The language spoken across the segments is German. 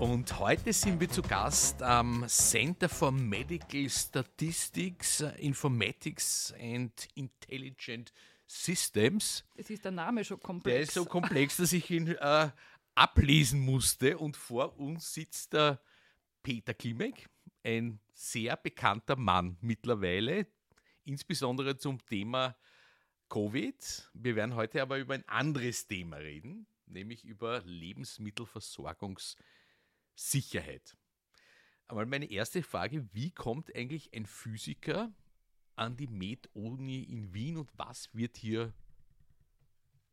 Und heute sind wir zu Gast am Center for Medical Statistics, Informatics and Intelligent Systems. Es ist der Name schon komplex. Der ist so komplex, dass ich ihn äh, ablesen musste. Und vor uns sitzt der Peter Klimek, ein sehr bekannter Mann mittlerweile, insbesondere zum Thema Covid. Wir werden heute aber über ein anderes Thema reden, nämlich über Lebensmittelversorgungs- Sicherheit. Aber meine erste Frage, wie kommt eigentlich ein Physiker an die Med-Uni in Wien und was wird hier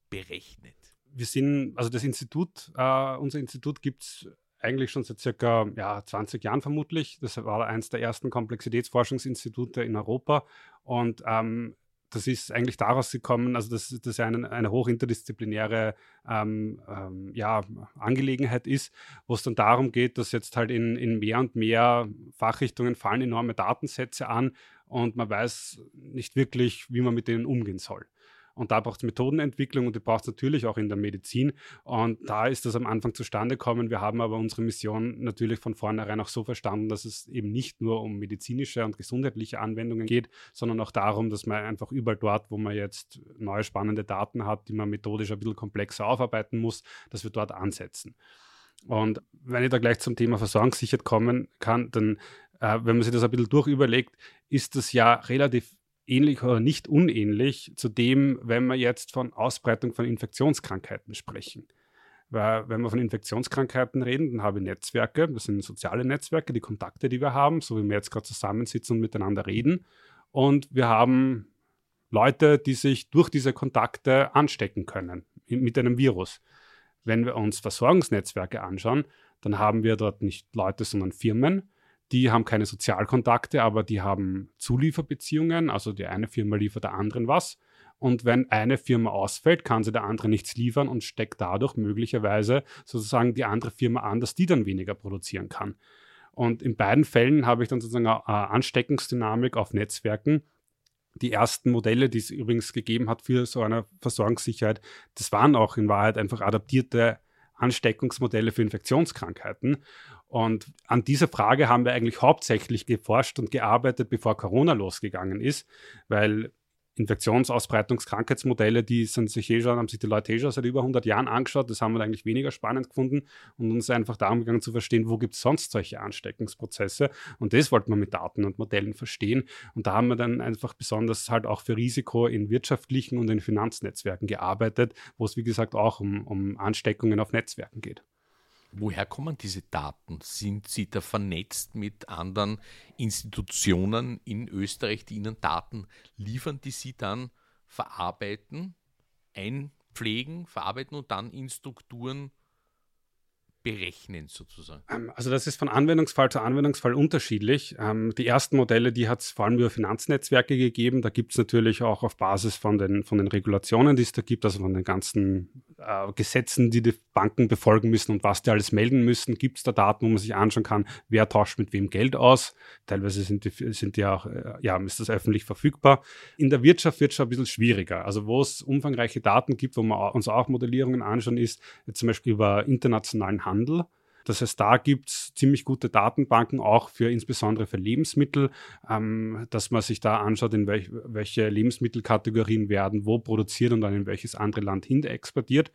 berechnet? Wir sind, also das Institut, äh, unser Institut gibt es eigentlich schon seit circa ja, 20 Jahren vermutlich. Das war eines der ersten Komplexitätsforschungsinstitute in Europa und ähm, das ist eigentlich daraus gekommen, also dass das eine, eine hochinterdisziplinäre ähm, ähm, ja, Angelegenheit ist, wo es dann darum geht, dass jetzt halt in, in mehr und mehr Fachrichtungen fallen enorme Datensätze an und man weiß nicht wirklich, wie man mit denen umgehen soll. Und da braucht es Methodenentwicklung und die braucht es natürlich auch in der Medizin. Und da ist das am Anfang zustande gekommen. Wir haben aber unsere Mission natürlich von vornherein auch so verstanden, dass es eben nicht nur um medizinische und gesundheitliche Anwendungen geht, sondern auch darum, dass man einfach überall dort, wo man jetzt neue spannende Daten hat, die man methodisch ein bisschen komplexer aufarbeiten muss, dass wir dort ansetzen. Und wenn ich da gleich zum Thema Versorgungssicherheit kommen kann, dann, äh, wenn man sich das ein bisschen durchüberlegt, ist das ja relativ ähnlich oder nicht unähnlich zu dem, wenn wir jetzt von Ausbreitung von Infektionskrankheiten sprechen. Weil wenn wir von Infektionskrankheiten reden, dann habe ich Netzwerke, das sind soziale Netzwerke, die Kontakte, die wir haben, so wie wir jetzt gerade zusammensitzen und miteinander reden. Und wir haben Leute, die sich durch diese Kontakte anstecken können mit einem Virus. Wenn wir uns Versorgungsnetzwerke anschauen, dann haben wir dort nicht Leute, sondern Firmen, die haben keine Sozialkontakte, aber die haben Zulieferbeziehungen. Also die eine Firma liefert der anderen was. Und wenn eine Firma ausfällt, kann sie der andere nichts liefern und steckt dadurch möglicherweise sozusagen die andere Firma an, dass die dann weniger produzieren kann. Und in beiden Fällen habe ich dann sozusagen eine Ansteckungsdynamik auf Netzwerken. Die ersten Modelle, die es übrigens gegeben hat für so eine Versorgungssicherheit, das waren auch in Wahrheit einfach adaptierte Ansteckungsmodelle für Infektionskrankheiten. Und an dieser Frage haben wir eigentlich hauptsächlich geforscht und gearbeitet, bevor Corona losgegangen ist, weil Infektionsausbreitungskrankheitsmodelle, die sind sich eh schon, haben sich die Leute eh schon seit über 100 Jahren angeschaut. Das haben wir eigentlich weniger spannend gefunden und uns einfach darum gegangen zu verstehen, wo gibt es sonst solche Ansteckungsprozesse. Und das wollten wir mit Daten und Modellen verstehen. Und da haben wir dann einfach besonders halt auch für Risiko in wirtschaftlichen und in Finanznetzwerken gearbeitet, wo es wie gesagt auch um, um Ansteckungen auf Netzwerken geht. Woher kommen diese Daten? Sind Sie da vernetzt mit anderen Institutionen in Österreich, die Ihnen Daten liefern, die Sie dann verarbeiten, einpflegen, verarbeiten und dann in Strukturen berechnen sozusagen? Ähm, also das ist von Anwendungsfall zu Anwendungsfall unterschiedlich. Ähm, die ersten Modelle, die hat es vor allem über Finanznetzwerke gegeben. Da gibt es natürlich auch auf Basis von den, von den Regulationen, die es da gibt, also von den ganzen äh, Gesetzen, die die Banken befolgen müssen und was die alles melden müssen, gibt es da Daten, wo man sich anschauen kann, wer tauscht mit wem Geld aus. Teilweise sind die, sind die auch, äh, ja, ist das öffentlich verfügbar. In der Wirtschaft wird es schon ein bisschen schwieriger. Also wo es umfangreiche Daten gibt, wo wir uns auch Modellierungen anschauen, ist zum Beispiel über internationalen Handel Handel. Das heißt, da gibt es ziemlich gute Datenbanken, auch für insbesondere für Lebensmittel, ähm, dass man sich da anschaut, in welch, welche Lebensmittelkategorien werden wo produziert und dann in welches andere Land hin exportiert.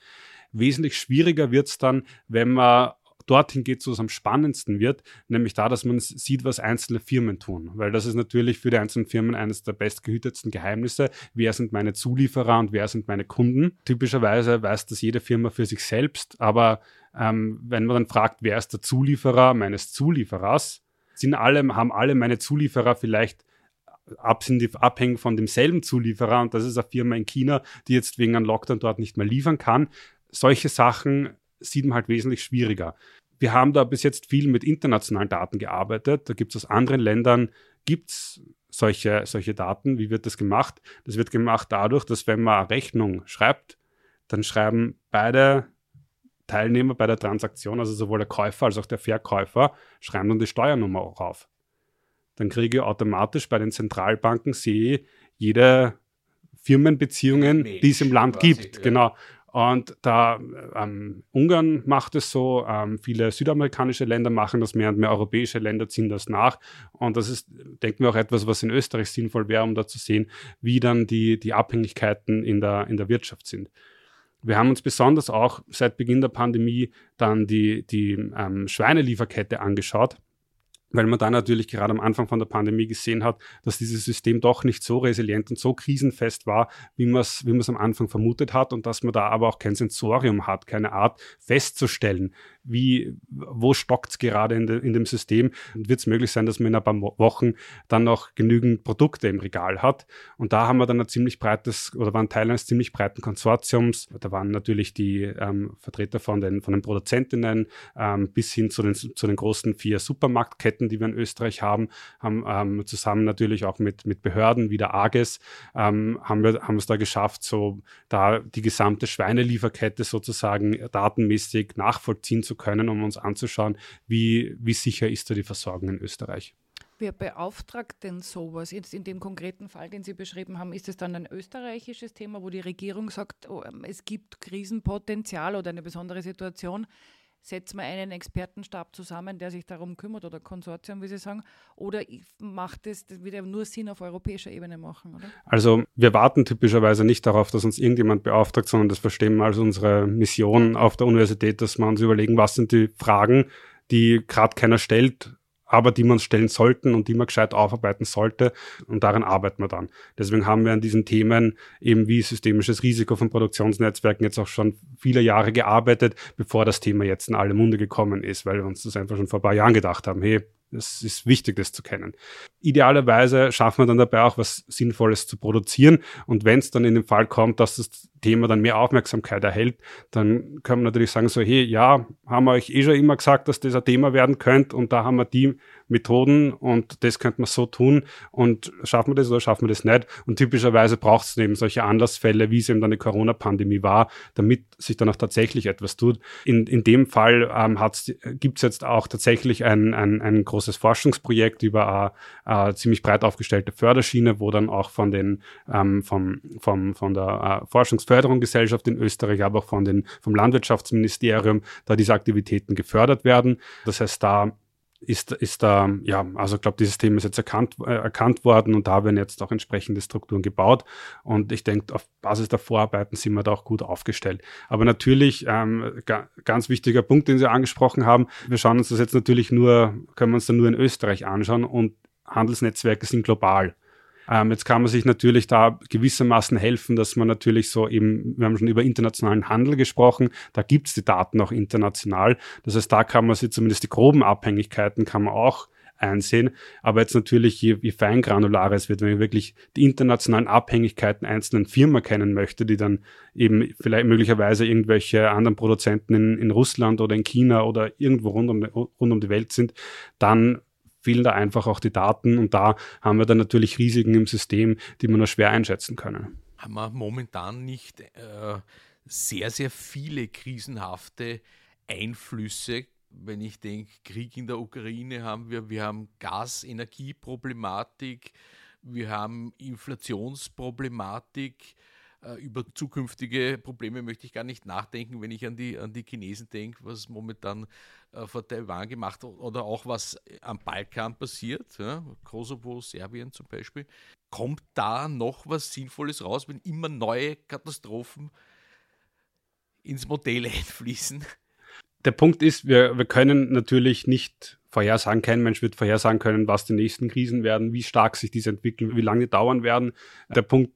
Wesentlich schwieriger wird es dann, wenn man dorthin geht, wo es am spannendsten wird, nämlich da, dass man sieht, was einzelne Firmen tun. Weil das ist natürlich für die einzelnen Firmen eines der bestgehütetsten Geheimnisse. Wer sind meine Zulieferer und wer sind meine Kunden? Typischerweise weiß das jede Firma für sich selbst, aber ähm, wenn man dann fragt, wer ist der Zulieferer meines Zulieferers, sind alle, haben alle meine Zulieferer vielleicht die abhängig von demselben Zulieferer und das ist eine Firma in China, die jetzt wegen einem Lockdown dort nicht mehr liefern kann solche Sachen sieht man halt wesentlich schwieriger. Wir haben da bis jetzt viel mit internationalen Daten gearbeitet. Da gibt es aus anderen Ländern, gibt's solche, solche Daten. Wie wird das gemacht? Das wird gemacht dadurch, dass wenn man Rechnung schreibt, dann schreiben beide Teilnehmer bei der Transaktion, also sowohl der Käufer als auch der Verkäufer, schreiben dann die Steuernummer auch auf. Dann kriege ich automatisch bei den Zentralbanken, sehe jede Firmenbeziehungen, die es im Land gibt. Ja. Genau. Und da ähm, Ungarn macht es so, ähm, viele südamerikanische Länder machen das mehr und mehr europäische Länder ziehen das nach. Und das ist, denken wir, auch etwas, was in Österreich sinnvoll wäre, um da zu sehen, wie dann die, die Abhängigkeiten in der, in der Wirtschaft sind. Wir haben uns besonders auch seit Beginn der Pandemie dann die, die ähm, Schweinelieferkette angeschaut weil man da natürlich gerade am Anfang von der Pandemie gesehen hat, dass dieses System doch nicht so resilient und so krisenfest war, wie man es wie am Anfang vermutet hat und dass man da aber auch kein Sensorium hat, keine Art festzustellen, wie, wo stockt es gerade in, de, in, dem System und wird es möglich sein, dass man in ein paar Wochen dann noch genügend Produkte im Regal hat. Und da haben wir dann ein ziemlich breites oder waren Teil eines ziemlich breiten Konsortiums. Da waren natürlich die ähm, Vertreter von den, von den Produzentinnen ähm, bis hin zu den, zu den großen vier Supermarktketten, die wir in Österreich haben, haben ähm, zusammen natürlich auch mit, mit Behörden wie der AGES, ähm, haben wir haben es da geschafft, so da die gesamte Schweinelieferkette sozusagen datenmäßig nachvollziehen zu zu können, um uns anzuschauen, wie, wie sicher ist da die Versorgung in Österreich. Wer beauftragt denn sowas? Jetzt in dem konkreten Fall, den Sie beschrieben haben, ist es dann ein österreichisches Thema, wo die Regierung sagt, oh, ähm, es gibt Krisenpotenzial oder eine besondere Situation? Setzen wir einen Expertenstab zusammen, der sich darum kümmert oder Konsortium, wie Sie sagen, oder macht es wieder nur Sinn auf europäischer Ebene machen? Oder? Also wir warten typischerweise nicht darauf, dass uns irgendjemand beauftragt, sondern das verstehen wir als unsere Mission auf der Universität, dass wir uns überlegen, was sind die Fragen, die gerade keiner stellt, aber die man stellen sollten und die man gescheit aufarbeiten sollte. Und daran arbeiten wir dann. Deswegen haben wir an diesen Themen eben wie systemisches Risiko von Produktionsnetzwerken jetzt auch schon viele Jahre gearbeitet, bevor das Thema jetzt in alle Munde gekommen ist, weil wir uns das einfach schon vor ein paar Jahren gedacht haben, hey, es ist wichtig, das zu kennen. Idealerweise schaffen wir dann dabei auch was Sinnvolles zu produzieren. Und wenn es dann in den Fall kommt, dass das Thema dann mehr Aufmerksamkeit erhält, dann können wir natürlich sagen, so, hey, ja, haben wir euch eh schon immer gesagt, dass das ein Thema werden könnte und da haben wir die Methoden und das könnte man so tun und schaffen wir das oder schaffen wir das nicht? Und typischerweise braucht es eben solche Anlassfälle, wie es eben dann die Corona-Pandemie war, damit sich dann auch tatsächlich etwas tut. In, in dem Fall ähm, gibt es jetzt auch tatsächlich ein, ein, ein großes Forschungsprojekt über eine, eine, ziemlich breit aufgestellte Förderschiene, wo dann auch von den ähm, vom, vom, von der äh, Forschungsförderungsgesellschaft in Österreich, aber auch von den, vom Landwirtschaftsministerium da diese Aktivitäten gefördert werden. Das heißt, da ist, ist da, ja, also ich glaube, dieses Thema ist jetzt erkannt, äh, erkannt worden und da werden jetzt auch entsprechende Strukturen gebaut. Und ich denke, auf Basis der Vorarbeiten sind wir da auch gut aufgestellt. Aber natürlich, ähm, ga, ganz wichtiger Punkt, den Sie angesprochen haben, wir schauen uns das jetzt natürlich nur, können wir uns dann nur in Österreich anschauen und Handelsnetzwerke sind global. Ähm, jetzt kann man sich natürlich da gewissermaßen helfen, dass man natürlich so eben, wir haben schon über internationalen Handel gesprochen, da gibt es die Daten auch international. Das heißt, da kann man sich zumindest die groben Abhängigkeiten kann man auch einsehen. Aber jetzt natürlich, je, je feingranularer es wird, wenn man wirklich die internationalen Abhängigkeiten einzelnen Firmen kennen möchte, die dann eben vielleicht möglicherweise irgendwelche anderen Produzenten in, in Russland oder in China oder irgendwo rund um, rund um die Welt sind, dann fehlen da einfach auch die Daten und da haben wir dann natürlich Risiken im System, die wir nur schwer einschätzen können. Haben wir momentan nicht äh, sehr, sehr viele krisenhafte Einflüsse wenn ich denke, Krieg in der Ukraine haben wir, wir haben Gas-Energieproblematik, wir haben Inflationsproblematik, über zukünftige Probleme möchte ich gar nicht nachdenken, wenn ich an die, an die Chinesen denke, was momentan äh, vor Taiwan gemacht oder auch was am Balkan passiert, ja, Kosovo, Serbien zum Beispiel. Kommt da noch was Sinnvolles raus, wenn immer neue Katastrophen ins Modell einfließen? Der Punkt ist, wir, wir können natürlich nicht vorhersagen, kein Mensch wird vorhersagen können, was die nächsten Krisen werden, wie stark sich diese entwickeln, wie lange die dauern werden. Der Punkt,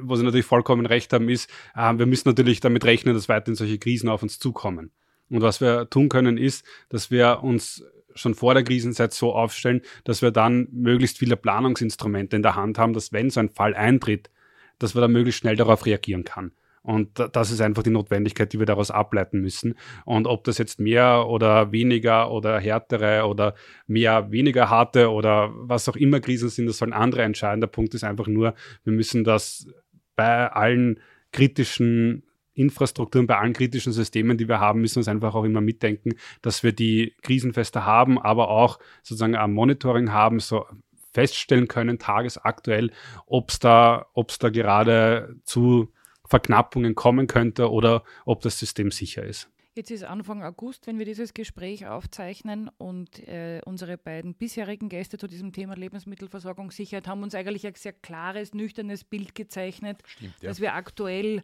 wo Sie natürlich vollkommen recht haben, ist, äh, wir müssen natürlich damit rechnen, dass weiterhin solche Krisen auf uns zukommen. Und was wir tun können, ist, dass wir uns schon vor der Krisenzeit so aufstellen, dass wir dann möglichst viele Planungsinstrumente in der Hand haben, dass wenn so ein Fall eintritt, dass wir dann möglichst schnell darauf reagieren kann. Und das ist einfach die Notwendigkeit, die wir daraus ableiten müssen. Und ob das jetzt mehr oder weniger oder härtere oder mehr, weniger harte oder was auch immer Krisen sind, das sollen andere entscheiden. Der Punkt ist einfach nur, wir müssen das bei allen kritischen Infrastrukturen, bei allen kritischen Systemen, die wir haben, müssen wir es einfach auch immer mitdenken, dass wir die krisenfeste haben, aber auch sozusagen ein Monitoring haben, so feststellen können, tagesaktuell, ob es da, da gerade zu Verknappungen kommen könnte oder ob das System sicher ist. Jetzt ist Anfang August, wenn wir dieses Gespräch aufzeichnen und äh, unsere beiden bisherigen Gäste zu diesem Thema Lebensmittelversorgungssicherheit haben uns eigentlich ein sehr klares, nüchternes Bild gezeichnet, Stimmt, ja. dass wir aktuell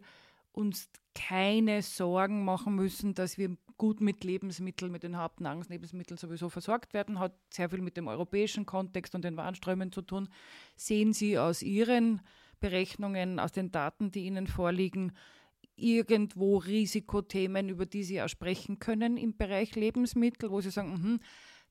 uns keine Sorgen machen müssen, dass wir gut mit Lebensmitteln, mit den Hauptnahrungslebensmitteln sowieso versorgt werden. Hat sehr viel mit dem europäischen Kontext und den Warenströmen zu tun. Sehen Sie aus Ihren Berechnungen, aus den Daten, die Ihnen vorliegen, irgendwo Risikothemen, über die Sie auch sprechen können im Bereich Lebensmittel, wo Sie sagen, mh,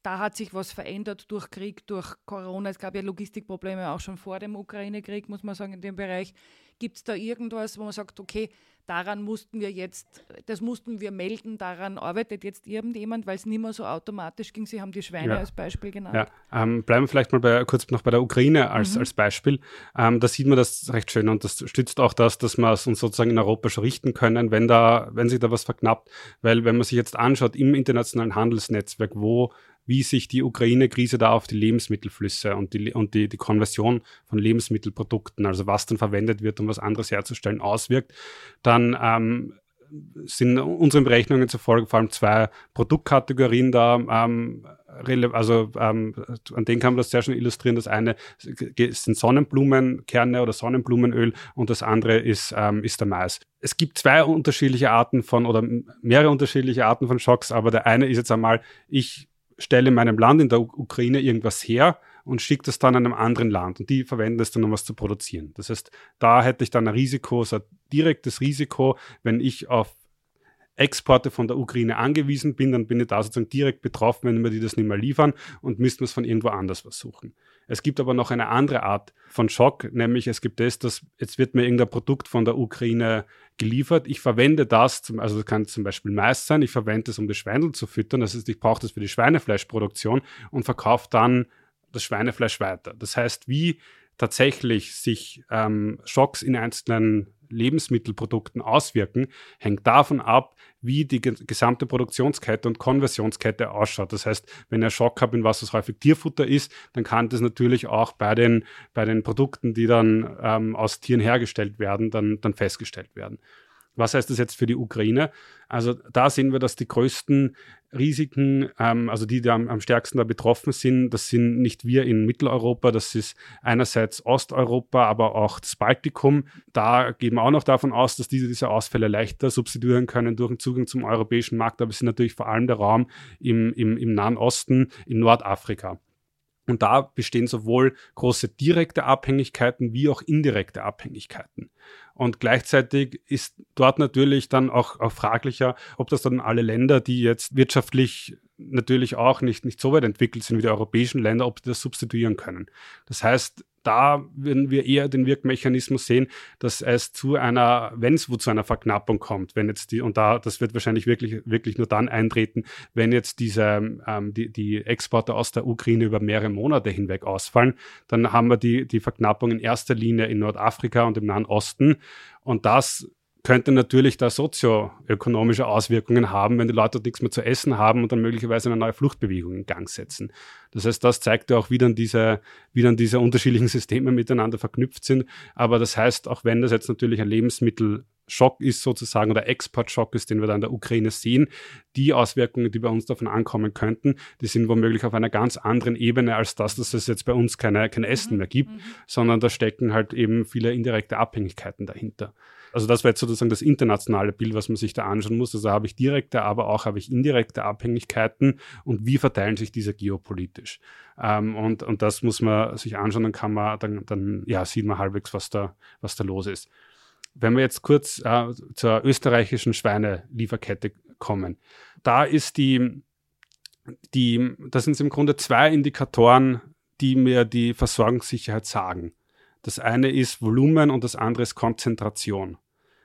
da hat sich was verändert durch Krieg, durch Corona. Es gab ja Logistikprobleme auch schon vor dem Ukraine-Krieg, muss man sagen, in dem Bereich. Gibt es da irgendwas, wo man sagt, okay, daran mussten wir jetzt, das mussten wir melden, daran arbeitet jetzt irgendjemand, weil es nicht mehr so automatisch ging. Sie haben die Schweine ja. als Beispiel genannt. Ja, ähm, bleiben wir vielleicht mal bei, kurz noch bei der Ukraine als, mhm. als Beispiel. Ähm, da sieht man das recht schön und das stützt auch das, dass wir es uns sozusagen in Europa schon richten können, wenn, da, wenn sich da was verknappt. Weil wenn man sich jetzt anschaut im internationalen Handelsnetzwerk, wo wie sich die Ukraine-Krise da auf die Lebensmittelflüsse und, die, und die, die Konversion von Lebensmittelprodukten, also was dann verwendet wird, um was anderes herzustellen, auswirkt, dann ähm, sind unseren Berechnungen zufolge vor allem zwei Produktkategorien da. Ähm, also ähm, an denen kann man das sehr schön illustrieren. Das eine sind Sonnenblumenkerne oder Sonnenblumenöl und das andere ist, ähm, ist der Mais. Es gibt zwei unterschiedliche Arten von oder mehrere unterschiedliche Arten von Schocks, aber der eine ist jetzt einmal, ich stelle meinem Land in der Ukraine irgendwas her und schicke das dann einem anderen Land und die verwenden es dann, um was zu produzieren. Das heißt, da hätte ich dann ein Risiko, so ein direktes Risiko, wenn ich auf Exporte von der Ukraine angewiesen bin, dann bin ich da sozusagen direkt betroffen, wenn wir die das nicht mehr liefern und müssten wir es von irgendwo anders versuchen. Es gibt aber noch eine andere Art von Schock, nämlich es gibt das, dass jetzt wird mir irgendein Produkt von der Ukraine geliefert. Ich verwende das, zum, also das kann zum Beispiel Mais sein, ich verwende es, um die Schweindel zu füttern. Das heißt, ich brauche das für die Schweinefleischproduktion und verkaufe dann das Schweinefleisch weiter. Das heißt, wie tatsächlich sich ähm, Schocks in einzelnen Lebensmittelprodukten auswirken, hängt davon ab, wie die gesamte Produktionskette und Konversionskette ausschaut. Das heißt, wenn einen Schock habe, in was es häufig Tierfutter ist, dann kann das natürlich auch bei den, bei den Produkten, die dann ähm, aus Tieren hergestellt werden, dann, dann festgestellt werden. Was heißt das jetzt für die Ukraine? Also da sehen wir, dass die größten Risiken, ähm, also die, die am, am, stärksten da betroffen sind, das sind nicht wir in Mitteleuropa, das ist einerseits Osteuropa, aber auch das Baltikum. Da gehen wir auch noch davon aus, dass diese diese Ausfälle leichter substituieren können durch den Zugang zum europäischen Markt, aber es ist natürlich vor allem der Raum im, im, im Nahen Osten, in Nordafrika. Und da bestehen sowohl große direkte Abhängigkeiten wie auch indirekte Abhängigkeiten. Und gleichzeitig ist dort natürlich dann auch, auch fraglicher, ob das dann alle Länder, die jetzt wirtschaftlich natürlich auch nicht, nicht so weit entwickelt sind wie die europäischen Länder, ob die das substituieren können. Das heißt, da würden wir eher den Wirkmechanismus sehen, dass es zu einer, wenn es wo zu einer Verknappung kommt, wenn jetzt die, und da, das wird wahrscheinlich wirklich, wirklich nur dann eintreten, wenn jetzt diese, ähm, die, die Exporte aus der Ukraine über mehrere Monate hinweg ausfallen, dann haben wir die, die Verknappung in erster Linie in Nordafrika und im Nahen Osten. Und das könnte natürlich da sozioökonomische Auswirkungen haben, wenn die Leute nichts mehr zu essen haben und dann möglicherweise eine neue Fluchtbewegung in Gang setzen. Das heißt, das zeigt ja auch, wie dann diese, wie dann diese unterschiedlichen Systeme miteinander verknüpft sind. Aber das heißt, auch wenn das jetzt natürlich ein Lebensmittelschock ist sozusagen oder Exportschock ist, den wir da in der Ukraine sehen, die Auswirkungen, die bei uns davon ankommen könnten, die sind womöglich auf einer ganz anderen Ebene als das, dass es jetzt bei uns keine, kein Essen mhm. mehr gibt, mhm. sondern da stecken halt eben viele indirekte Abhängigkeiten dahinter. Also das wäre jetzt sozusagen das internationale Bild, was man sich da anschauen muss. Also habe ich direkte, aber auch habe ich indirekte Abhängigkeiten und wie verteilen sich diese geopolitisch? Ähm, und, und das muss man sich anschauen, dann kann man, dann, dann ja, sieht man halbwegs, was da, was da los ist. Wenn wir jetzt kurz äh, zur österreichischen Schweinelieferkette kommen, da ist die, die, das sind im Grunde zwei Indikatoren, die mir die Versorgungssicherheit sagen. Das eine ist Volumen und das andere ist Konzentration.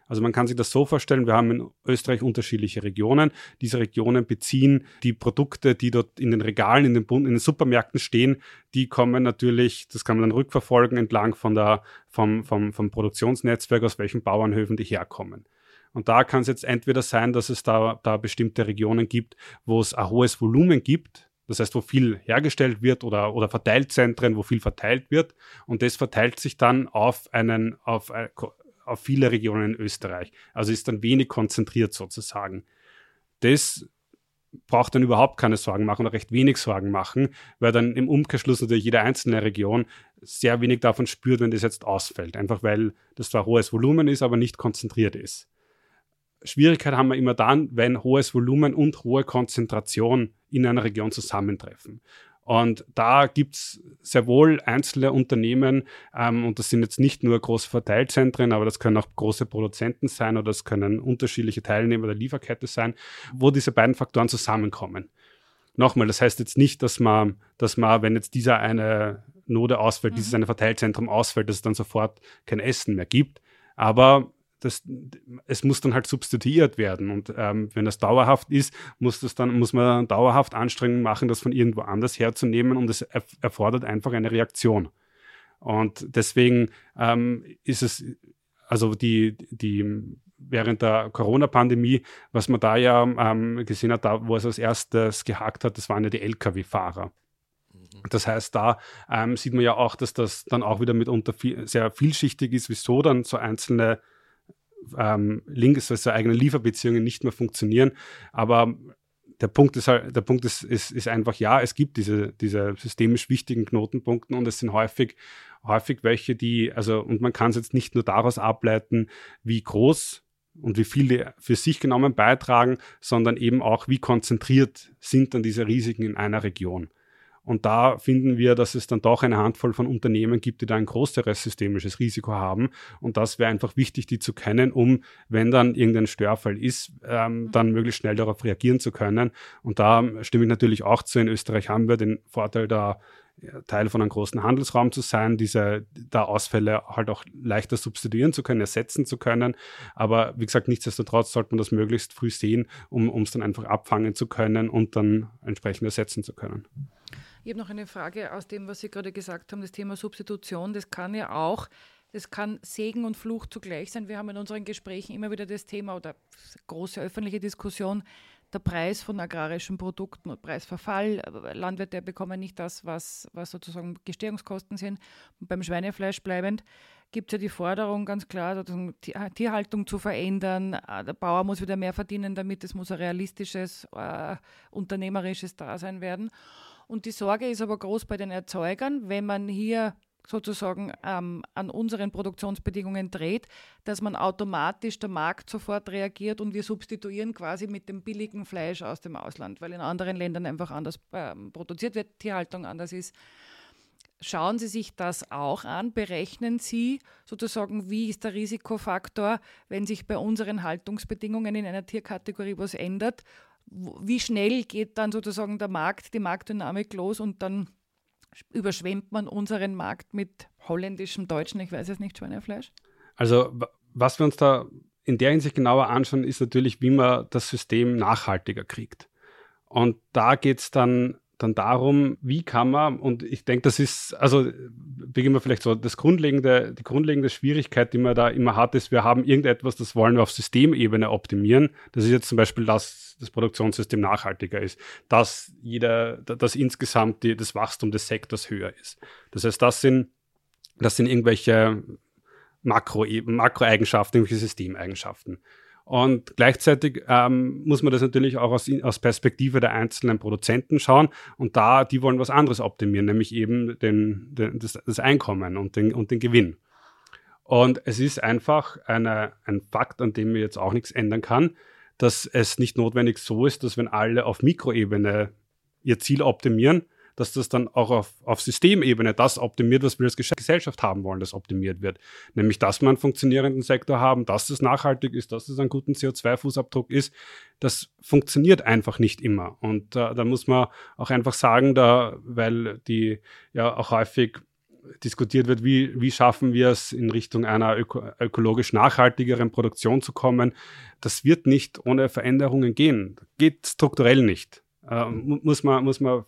Also man kann sich das so vorstellen, wir haben in Österreich unterschiedliche Regionen. Diese Regionen beziehen die Produkte, die dort in den Regalen, in den, in den Supermärkten stehen, die kommen natürlich, das kann man dann rückverfolgen entlang von der, vom, vom, vom Produktionsnetzwerk, aus welchen Bauernhöfen die herkommen. Und da kann es jetzt entweder sein, dass es da, da bestimmte Regionen gibt, wo es ein hohes Volumen gibt, das heißt, wo viel hergestellt wird oder, oder Verteilzentren, wo viel verteilt wird. Und das verteilt sich dann auf, einen, auf, äh, auf viele Regionen in Österreich. Also ist dann wenig konzentriert sozusagen. Das braucht dann überhaupt keine Sorgen machen oder recht wenig Sorgen machen, weil dann im Umkehrschluss natürlich jede einzelne Region sehr wenig davon spürt, wenn das jetzt ausfällt. Einfach weil das zwar hohes Volumen ist, aber nicht konzentriert ist. Schwierigkeit haben wir immer dann, wenn hohes Volumen und hohe Konzentration in einer Region zusammentreffen. Und da gibt es sehr wohl einzelne Unternehmen, ähm, und das sind jetzt nicht nur große Verteilzentren, aber das können auch große Produzenten sein oder das können unterschiedliche Teilnehmer der Lieferkette sein, wo diese beiden Faktoren zusammenkommen. Nochmal, das heißt jetzt nicht, dass man, dass man, wenn jetzt dieser eine Node ausfällt, mhm. dieses eine Verteilzentrum ausfällt, dass es dann sofort kein Essen mehr gibt. Aber das, es muss dann halt substituiert werden. Und ähm, wenn das dauerhaft ist, muss, das dann, muss man dauerhaft Anstrengungen machen, das von irgendwo anders herzunehmen und es erfordert einfach eine Reaktion. Und deswegen ähm, ist es, also die, die während der Corona-Pandemie, was man da ja ähm, gesehen hat, da, wo es als erstes gehakt hat, das waren ja die Lkw-Fahrer. Mhm. Das heißt, da ähm, sieht man ja auch, dass das dann auch wieder mitunter viel, sehr vielschichtig ist, wieso dann so einzelne ähm, Links, also eigene Lieferbeziehungen nicht mehr funktionieren. Aber der Punkt ist halt, der Punkt ist, ist, ist einfach, ja, es gibt diese, diese systemisch wichtigen Knotenpunkte und es sind häufig, häufig welche, die, also, und man kann es jetzt nicht nur daraus ableiten, wie groß und wie viel die für sich genommen beitragen, sondern eben auch, wie konzentriert sind dann diese Risiken in einer Region. Und da finden wir, dass es dann doch eine Handvoll von Unternehmen gibt, die da ein größeres systemisches Risiko haben. Und das wäre einfach wichtig, die zu kennen, um, wenn dann irgendein Störfall ist, ähm, mhm. dann möglichst schnell darauf reagieren zu können. Und da stimme ich natürlich auch zu. In Österreich haben wir den Vorteil, da Teil von einem großen Handelsraum zu sein, diese da Ausfälle halt auch leichter substituieren zu können, ersetzen zu können. Aber wie gesagt, nichtsdestotrotz sollte man das möglichst früh sehen, um es dann einfach abfangen zu können und dann entsprechend ersetzen zu können. Ich habe noch eine Frage aus dem, was Sie gerade gesagt haben, das Thema Substitution. Das kann ja auch, das kann Segen und Fluch zugleich sein. Wir haben in unseren Gesprächen immer wieder das Thema oder große öffentliche Diskussion, der Preis von agrarischen Produkten, Preisverfall. Landwirte bekommen nicht das, was, was sozusagen Gestehungskosten sind. Und beim Schweinefleisch bleibend gibt es ja die Forderung ganz klar, Tierhaltung zu verändern. Der Bauer muss wieder mehr verdienen, damit es muss ein realistisches, äh, unternehmerisches Dasein werden. Und die Sorge ist aber groß bei den Erzeugern, wenn man hier sozusagen ähm, an unseren Produktionsbedingungen dreht, dass man automatisch der Markt sofort reagiert und wir substituieren quasi mit dem billigen Fleisch aus dem Ausland, weil in anderen Ländern einfach anders ähm, produziert wird, Tierhaltung anders ist. Schauen Sie sich das auch an, berechnen Sie sozusagen, wie ist der Risikofaktor, wenn sich bei unseren Haltungsbedingungen in einer Tierkategorie was ändert wie schnell geht dann sozusagen der Markt, die Marktdynamik los und dann überschwemmt man unseren Markt mit holländischem, deutschen, ich weiß es nicht, Schweinefleisch? Also was wir uns da in der Hinsicht genauer anschauen, ist natürlich, wie man das System nachhaltiger kriegt. Und da geht es dann dann darum, wie kann man, und ich denke, das ist, also beginnen wir vielleicht so, das grundlegende, die grundlegende Schwierigkeit, die man da immer hat, ist, wir haben irgendetwas, das wollen wir auf Systemebene optimieren. Das ist jetzt zum Beispiel, dass das Produktionssystem nachhaltiger ist, dass jeder, dass insgesamt die, das Wachstum des Sektors höher ist. Das heißt, das sind, das sind irgendwelche Makro, Makroeigenschaften, irgendwelche Systemeigenschaften. Und gleichzeitig ähm, muss man das natürlich auch aus, aus, Perspektive der einzelnen Produzenten schauen. Und da, die wollen was anderes optimieren, nämlich eben den, den, das, das, Einkommen und den, und den Gewinn. Und es ist einfach eine, ein Fakt, an dem man jetzt auch nichts ändern kann, dass es nicht notwendig so ist, dass wenn alle auf Mikroebene ihr Ziel optimieren, dass das dann auch auf, auf Systemebene das optimiert, was wir als Gesellschaft haben wollen, das optimiert wird. Nämlich, dass wir einen funktionierenden Sektor haben, dass es nachhaltig ist, dass es einen guten CO2-Fußabdruck ist. Das funktioniert einfach nicht immer. Und äh, da muss man auch einfach sagen, da, weil die ja auch häufig diskutiert wird, wie, wie schaffen wir es in Richtung einer öko ökologisch nachhaltigeren Produktion zu kommen. Das wird nicht ohne Veränderungen gehen. Geht strukturell nicht. Äh, muss, man, muss man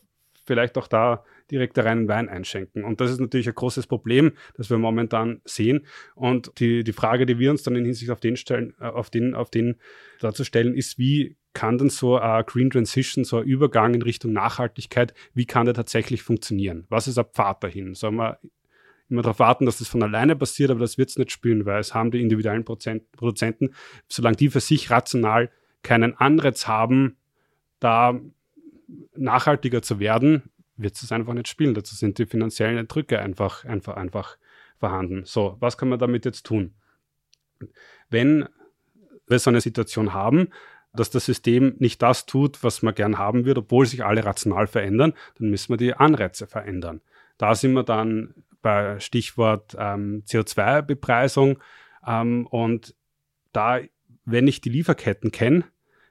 vielleicht auch da direkt reinen Wein einschenken. Und das ist natürlich ein großes Problem, das wir momentan sehen. Und die, die Frage, die wir uns dann in Hinsicht auf den stellen, äh, auf den, auf den dazu stellen, ist, wie kann denn so eine Green Transition, so ein Übergang in Richtung Nachhaltigkeit, wie kann der tatsächlich funktionieren? Was ist ein Pfad dahin? Sollen wir immer darauf warten, dass das von alleine passiert, aber das wird es nicht spielen, weil es haben die individuellen Produzenten, solange die für sich rational keinen Anreiz haben, da nachhaltiger zu werden, wird es einfach nicht spielen. Dazu sind die finanziellen Drücke einfach, einfach, einfach vorhanden. So, was kann man damit jetzt tun? Wenn wir so eine Situation haben, dass das System nicht das tut, was man gern haben würde, obwohl sich alle rational verändern, dann müssen wir die Anreize verändern. Da sind wir dann bei Stichwort ähm, CO2-Bepreisung. Ähm, und da, wenn ich die Lieferketten kenne,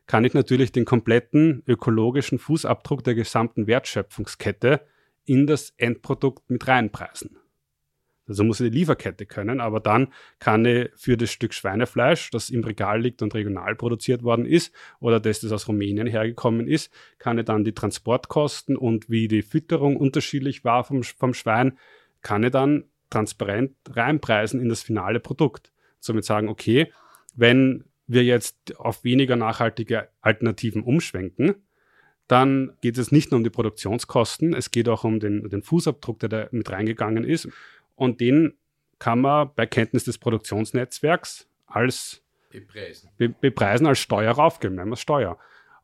kann ich natürlich den kompletten ökologischen Fußabdruck der gesamten Wertschöpfungskette in das Endprodukt mit reinpreisen. Also muss ich die Lieferkette können, aber dann kann ich für das Stück Schweinefleisch, das im Regal liegt und regional produziert worden ist oder das, das aus Rumänien hergekommen ist, kann ich dann die Transportkosten und wie die Fütterung unterschiedlich war vom, vom Schwein, kann ich dann transparent reinpreisen in das finale Produkt. Somit sagen, okay, wenn wir jetzt auf weniger nachhaltige Alternativen umschwenken, dann geht es nicht nur um die Produktionskosten, es geht auch um den, den Fußabdruck, der da mit reingegangen ist. Und den kann man bei Kenntnis des Produktionsnetzwerks als bepreisen, be bepreisen als Steuer raufgeben, nennen wir es Steuer.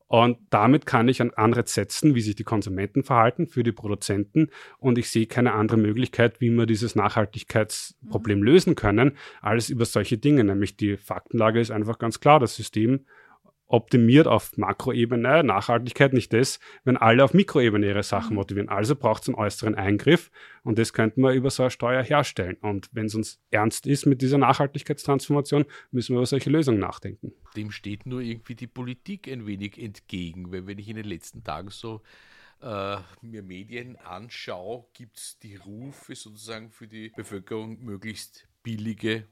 Und damit kann ich ein Anreiz setzen, wie sich die Konsumenten verhalten für die Produzenten. Und ich sehe keine andere Möglichkeit, wie wir dieses Nachhaltigkeitsproblem mhm. lösen können, als über solche Dinge. Nämlich die Faktenlage ist einfach ganz klar. Das System optimiert auf Makroebene Nachhaltigkeit nicht das, wenn alle auf Mikroebene ihre Sachen mhm. motivieren. Also braucht es einen äußeren Eingriff und das könnten wir über so eine Steuer herstellen. Und wenn es uns ernst ist mit dieser Nachhaltigkeitstransformation, müssen wir über solche Lösungen nachdenken. Dem steht nur irgendwie die Politik ein wenig entgegen, weil wenn ich in den letzten Tagen so äh, mir Medien anschaue, gibt es die Rufe sozusagen für die Bevölkerung möglichst billige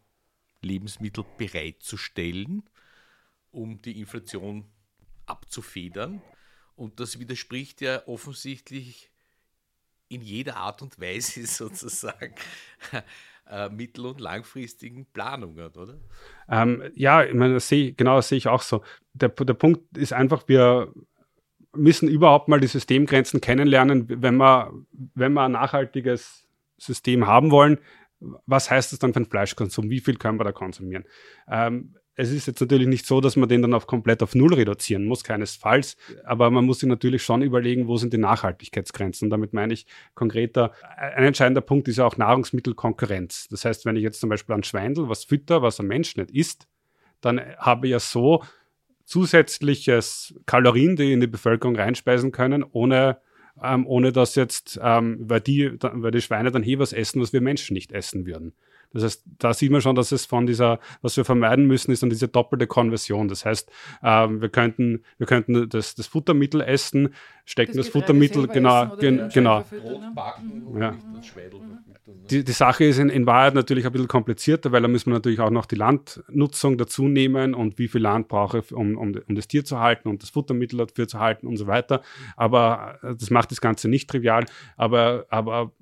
Lebensmittel bereitzustellen um die Inflation abzufedern. Und das widerspricht ja offensichtlich in jeder Art und Weise sozusagen äh, mittel- und langfristigen Planungen, oder? Ähm, ja, ich meine, das sehe, genau das sehe ich auch so. Der, der Punkt ist einfach, wir müssen überhaupt mal die Systemgrenzen kennenlernen, wenn wir, wenn wir ein nachhaltiges System haben wollen. Was heißt das dann für den Fleischkonsum? Wie viel können wir da konsumieren? Ähm, es ist jetzt natürlich nicht so, dass man den dann auf komplett auf Null reduzieren muss, keinesfalls. Aber man muss sich natürlich schon überlegen, wo sind die Nachhaltigkeitsgrenzen. Und damit meine ich konkreter, ein entscheidender Punkt ist ja auch Nahrungsmittelkonkurrenz. Das heißt, wenn ich jetzt zum Beispiel ein Schweindel was fütter, was ein Mensch nicht isst, dann habe ich ja so zusätzliches Kalorien, die in die Bevölkerung reinspeisen können, ohne, ähm, ohne dass jetzt, ähm, weil, die, weil die Schweine dann hier was essen, was wir Menschen nicht essen würden. Das heißt, da sieht man schon, dass es von dieser, was wir vermeiden müssen, ist dann diese doppelte Konversion. Das heißt, ähm, wir könnten, wir das, das Futtermittel essen, stecken das, das Futtermittel, genau, gen, genau. Ja. Die, die Sache ist in, in Wahrheit natürlich ein bisschen komplizierter, weil da müssen wir natürlich auch noch die Landnutzung dazu nehmen und wie viel Land brauche ich, um, um, um das Tier zu halten und das Futtermittel dafür zu halten und so weiter. Aber äh, das macht das Ganze nicht trivial. Aber, aber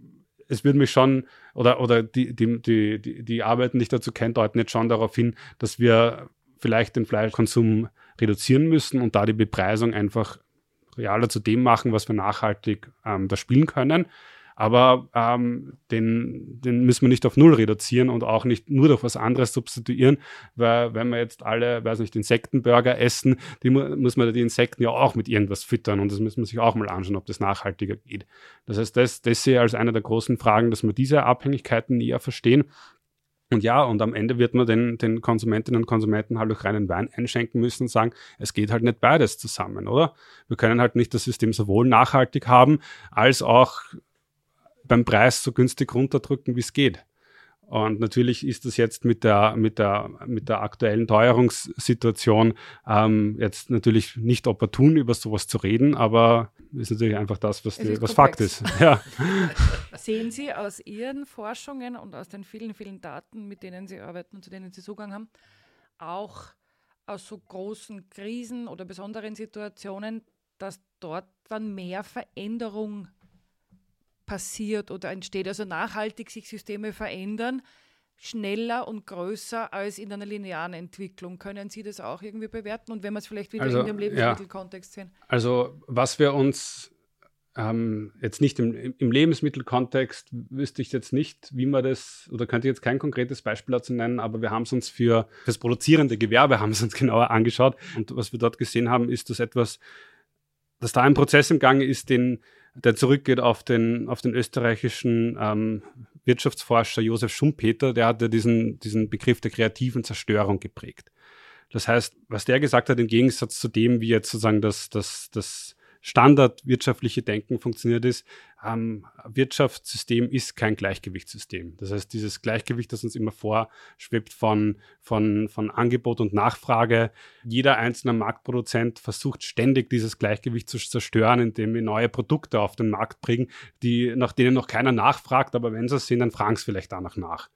es würde mich schon, oder, oder die, die, die, die Arbeiten, die ich dazu kenne, deuten jetzt schon darauf hin, dass wir vielleicht den Fleischkonsum reduzieren müssen und da die Bepreisung einfach realer zu dem machen, was wir nachhaltig ähm, da spielen können. Aber ähm, den, den müssen wir nicht auf Null reduzieren und auch nicht nur durch was anderes substituieren, weil wenn wir jetzt alle, weiß nicht, Insektenburger essen, die mu muss man die Insekten ja auch mit irgendwas füttern und das müssen wir sich auch mal anschauen, ob das nachhaltiger geht. Das heißt, das, das sehe ich als eine der großen Fragen, dass wir diese Abhängigkeiten näher verstehen. Und ja, und am Ende wird man den, den Konsumentinnen und Konsumenten halt auch reinen Wein einschenken müssen und sagen, es geht halt nicht beides zusammen, oder? Wir können halt nicht das System sowohl nachhaltig haben, als auch beim Preis so günstig runterdrücken, wie es geht. Und natürlich ist das jetzt mit der, mit der, mit der aktuellen Teuerungssituation ähm, jetzt natürlich nicht opportun, über sowas zu reden, aber ist natürlich einfach das, was, die, was Fakt ist. Ja. Sehen Sie aus Ihren Forschungen und aus den vielen, vielen Daten, mit denen Sie arbeiten und zu denen Sie Zugang haben, auch aus so großen Krisen oder besonderen Situationen, dass dort dann mehr Veränderung passiert oder entsteht. Also nachhaltig sich Systeme verändern, schneller und größer als in einer linearen Entwicklung. Können Sie das auch irgendwie bewerten? Und wenn wir es vielleicht wieder also, in dem Lebensmittelkontext ja. sehen? Also was wir uns ähm, jetzt nicht im, im, Lebensmittelkontext wüsste ich jetzt nicht, wie man das, oder könnte ich jetzt kein konkretes Beispiel dazu nennen, aber wir haben es uns für das produzierende Gewerbe haben es uns genauer angeschaut. Und was wir dort gesehen haben, ist, dass etwas, dass da ein Prozess im Gange ist, den der zurückgeht auf den, auf den österreichischen ähm, Wirtschaftsforscher Josef Schumpeter, der hatte diesen, diesen Begriff der kreativen Zerstörung geprägt. Das heißt, was der gesagt hat, im Gegensatz zu dem, wie jetzt sozusagen das, das, das standardwirtschaftliche Denken funktioniert ist, ähm, Wirtschaftssystem ist kein Gleichgewichtssystem. Das heißt, dieses Gleichgewicht, das uns immer vorschwebt von, von, von Angebot und Nachfrage, jeder einzelne Marktproduzent versucht ständig dieses Gleichgewicht zu zerstören, indem wir neue Produkte auf den Markt bringen, die, nach denen noch keiner nachfragt, aber wenn sie es sehen, dann fragen sie vielleicht danach nach.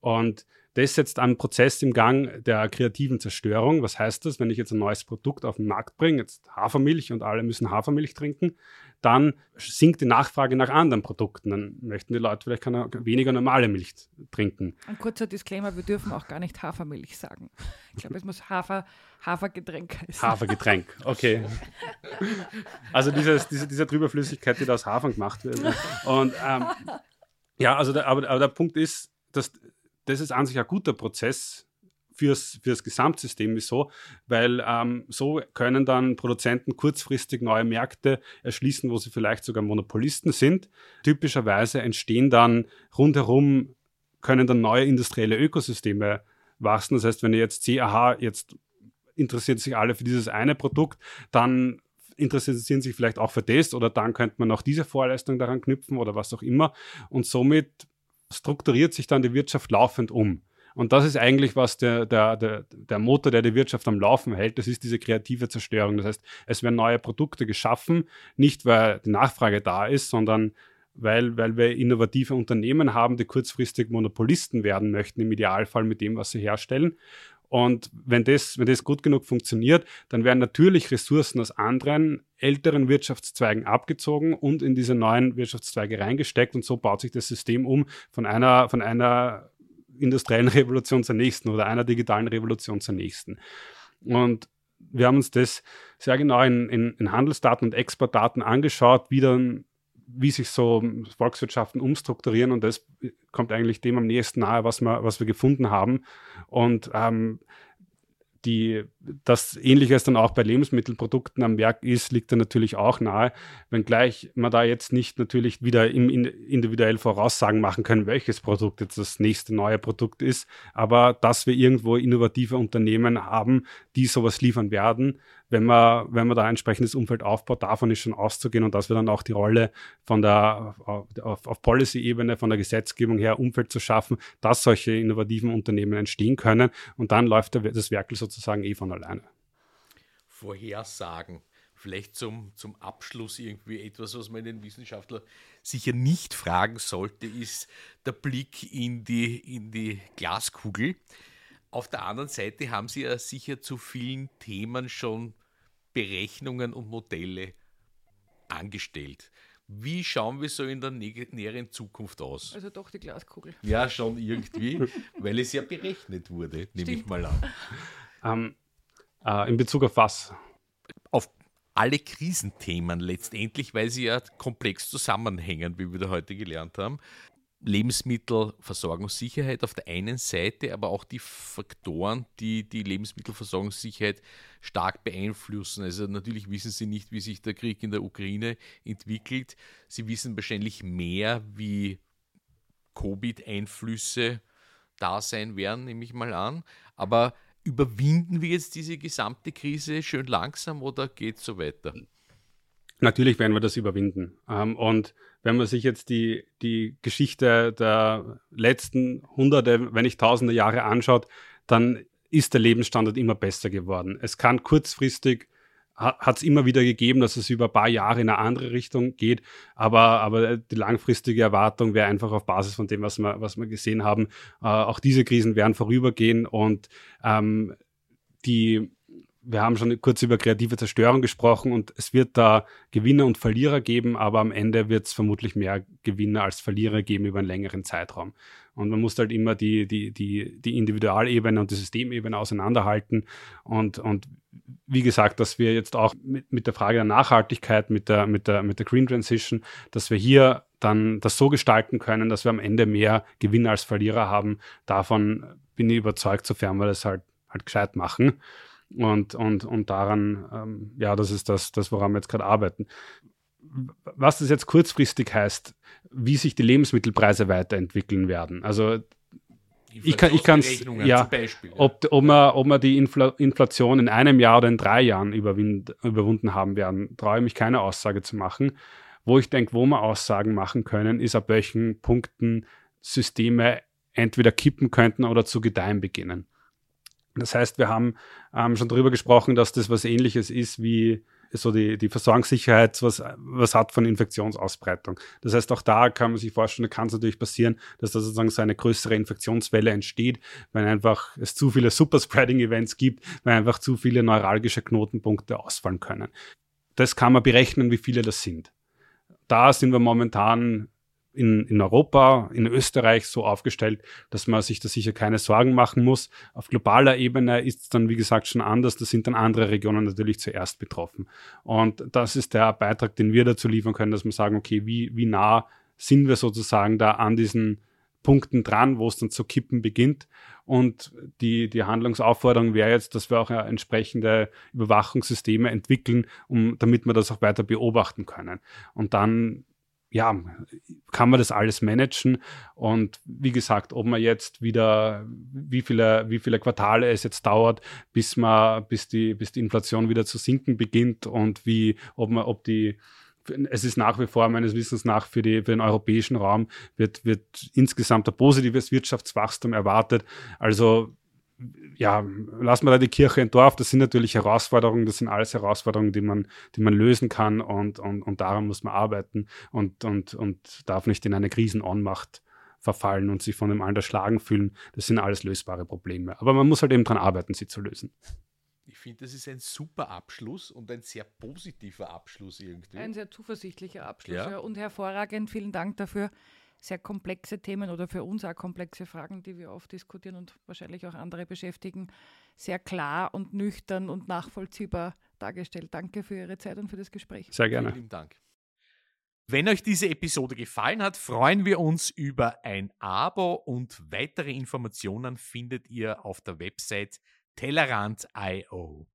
Und das setzt einen Prozess im Gang der kreativen Zerstörung. Was heißt das? Wenn ich jetzt ein neues Produkt auf den Markt bringe, jetzt Hafermilch und alle müssen Hafermilch trinken, dann sinkt die Nachfrage nach anderen Produkten. Dann möchten die Leute vielleicht keine, weniger normale Milch trinken. Ein kurzer Disclaimer, wir dürfen auch gar nicht Hafermilch sagen. Ich glaube, es muss Hafer, Hafergetränk heißen. Hafergetränk, okay. Also dieses, diese, diese Trüberflüssigkeit, die da aus Hafern gemacht wird. Und ähm, ja, also der, aber, aber der Punkt ist, dass das ist an sich ein guter Prozess fürs, fürs Gesamtsystem. Wieso? Weil ähm, so können dann Produzenten kurzfristig neue Märkte erschließen, wo sie vielleicht sogar Monopolisten sind. Typischerweise entstehen dann rundherum, können dann neue industrielle Ökosysteme wachsen. Das heißt, wenn ihr jetzt seht, aha, jetzt interessiert sich alle für dieses eine Produkt, dann interessieren sich vielleicht auch für das oder dann könnte man auch diese Vorleistung daran knüpfen oder was auch immer. Und somit strukturiert sich dann die Wirtschaft laufend um. Und das ist eigentlich, was der, der, der, der Motor, der die Wirtschaft am Laufen hält, das ist diese kreative Zerstörung. Das heißt, es werden neue Produkte geschaffen, nicht weil die Nachfrage da ist, sondern weil, weil wir innovative Unternehmen haben, die kurzfristig Monopolisten werden möchten, im Idealfall mit dem, was sie herstellen. Und wenn das, wenn das gut genug funktioniert, dann werden natürlich Ressourcen aus anderen älteren Wirtschaftszweigen abgezogen und in diese neuen Wirtschaftszweige reingesteckt. Und so baut sich das System um von einer, von einer industriellen Revolution zur nächsten oder einer digitalen Revolution zur nächsten. Und wir haben uns das sehr genau in, in, in Handelsdaten und Exportdaten angeschaut, wie dann wie sich so Volkswirtschaften umstrukturieren und das kommt eigentlich dem am nächsten nahe, was wir, was wir gefunden haben. Und ähm, die, das Ähnliches dann auch bei Lebensmittelprodukten am Werk ist, liegt da natürlich auch nahe, wenngleich man da jetzt nicht natürlich wieder im, in, individuell Voraussagen machen können, welches Produkt jetzt das nächste neue Produkt ist, aber dass wir irgendwo innovative Unternehmen haben, die sowas liefern werden, wenn man, wenn man da ein entsprechendes Umfeld aufbaut, davon ist schon auszugehen und dass wir dann auch die Rolle von der, auf, auf Policy-Ebene, von der Gesetzgebung her, Umfeld zu schaffen, dass solche innovativen Unternehmen entstehen können und dann läuft das Werkel sozusagen eh von alleine. Vorhersagen. Vielleicht zum, zum Abschluss irgendwie etwas, was man den Wissenschaftler sicher nicht fragen sollte, ist der Blick in die, in die Glaskugel. Auf der anderen Seite haben Sie ja sicher zu vielen Themen schon Berechnungen und Modelle angestellt. Wie schauen wir so in der näheren Zukunft aus? Also doch die Glaskugel. Ja, schon irgendwie, weil es ja berechnet wurde, Stimmt. nehme ich mal an. Ähm, äh, in Bezug auf was? Auf alle Krisenthemen letztendlich, weil sie ja komplex zusammenhängen, wie wir da heute gelernt haben. Lebensmittelversorgungssicherheit auf der einen Seite, aber auch die Faktoren, die die Lebensmittelversorgungssicherheit stark beeinflussen. Also natürlich wissen Sie nicht, wie sich der Krieg in der Ukraine entwickelt. Sie wissen wahrscheinlich mehr, wie Covid-Einflüsse da sein werden, nehme ich mal an. Aber überwinden wir jetzt diese gesamte Krise schön langsam oder geht es so weiter? Natürlich werden wir das überwinden. Ähm, und wenn man sich jetzt die, die Geschichte der letzten hunderte, wenn nicht tausende Jahre anschaut, dann ist der Lebensstandard immer besser geworden. Es kann kurzfristig hat es immer wieder gegeben, dass es über ein paar Jahre in eine andere Richtung geht. Aber, aber die langfristige Erwartung wäre einfach auf Basis von dem, was wir, was wir gesehen haben, äh, auch diese Krisen werden vorübergehen und ähm, die wir haben schon kurz über kreative Zerstörung gesprochen und es wird da Gewinner und Verlierer geben, aber am Ende wird es vermutlich mehr Gewinner als Verlierer geben über einen längeren Zeitraum. Und man muss halt immer die, die, die, die Individualebene und die Systemebene auseinanderhalten. Und, und wie gesagt, dass wir jetzt auch mit, mit der Frage der Nachhaltigkeit, mit der, mit, der, mit der Green Transition, dass wir hier dann das so gestalten können, dass wir am Ende mehr Gewinner als Verlierer haben. Davon bin ich überzeugt, sofern wir das halt, halt gescheit machen. Und, und, und daran, ähm, ja, das ist das, das, woran wir jetzt gerade arbeiten. Was das jetzt kurzfristig heißt, wie sich die Lebensmittelpreise weiterentwickeln werden. Also ich kann ich kann's, ja, Beispiel, ja. Ob, ob, wir, ob wir die Infl Inflation in einem Jahr oder in drei Jahren überwunden haben werden, traue ich mich keine Aussage zu machen. Wo ich denke, wo wir Aussagen machen können, ist ab welchen Punkten Systeme entweder kippen könnten oder zu gedeihen beginnen. Das heißt, wir haben ähm, schon darüber gesprochen, dass das was ähnliches ist wie so die, die Versorgungssicherheit was, was hat von Infektionsausbreitung. Das heißt, auch da kann man sich vorstellen, kann es natürlich passieren, dass da sozusagen so eine größere Infektionswelle entsteht, wenn einfach es zu viele Superspreading-Events gibt, weil einfach zu viele neuralgische Knotenpunkte ausfallen können. Das kann man berechnen, wie viele das sind. Da sind wir momentan in, in Europa, in Österreich so aufgestellt, dass man sich da sicher keine Sorgen machen muss. Auf globaler Ebene ist es dann, wie gesagt, schon anders. Da sind dann andere Regionen natürlich zuerst betroffen. Und das ist der Beitrag, den wir dazu liefern können, dass wir sagen, okay, wie, wie nah sind wir sozusagen da an diesen Punkten dran, wo es dann zu kippen beginnt. Und die, die Handlungsaufforderung wäre jetzt, dass wir auch entsprechende Überwachungssysteme entwickeln, um, damit wir das auch weiter beobachten können. Und dann ja, kann man das alles managen. Und wie gesagt, ob man jetzt wieder, wie viele, wie viele Quartale es jetzt dauert, bis man, bis die, bis die Inflation wieder zu sinken beginnt und wie, ob man, ob die, es ist nach wie vor meines Wissens nach für, die, für den europäischen Raum wird, wird insgesamt ein positives Wirtschaftswachstum erwartet. Also ja, lassen wir da die Kirche im Dorf. Das sind natürlich Herausforderungen, das sind alles Herausforderungen, die man, die man lösen kann und, und, und daran muss man arbeiten und, und, und darf nicht in eine Krisenohnmacht verfallen und sich von dem allen erschlagen fühlen. Das sind alles lösbare Probleme. Aber man muss halt eben daran arbeiten, sie zu lösen. Ich finde, das ist ein super Abschluss und ein sehr positiver Abschluss irgendwie. Ein sehr zuversichtlicher Abschluss ja. Ja, und hervorragend. Vielen Dank dafür sehr komplexe Themen oder für uns auch komplexe Fragen, die wir oft diskutieren und wahrscheinlich auch andere beschäftigen, sehr klar und nüchtern und nachvollziehbar dargestellt. Danke für Ihre Zeit und für das Gespräch. Sehr gerne. Vielen Dank. Wenn euch diese Episode gefallen hat, freuen wir uns über ein Abo und weitere Informationen findet ihr auf der Website Tellerant.io.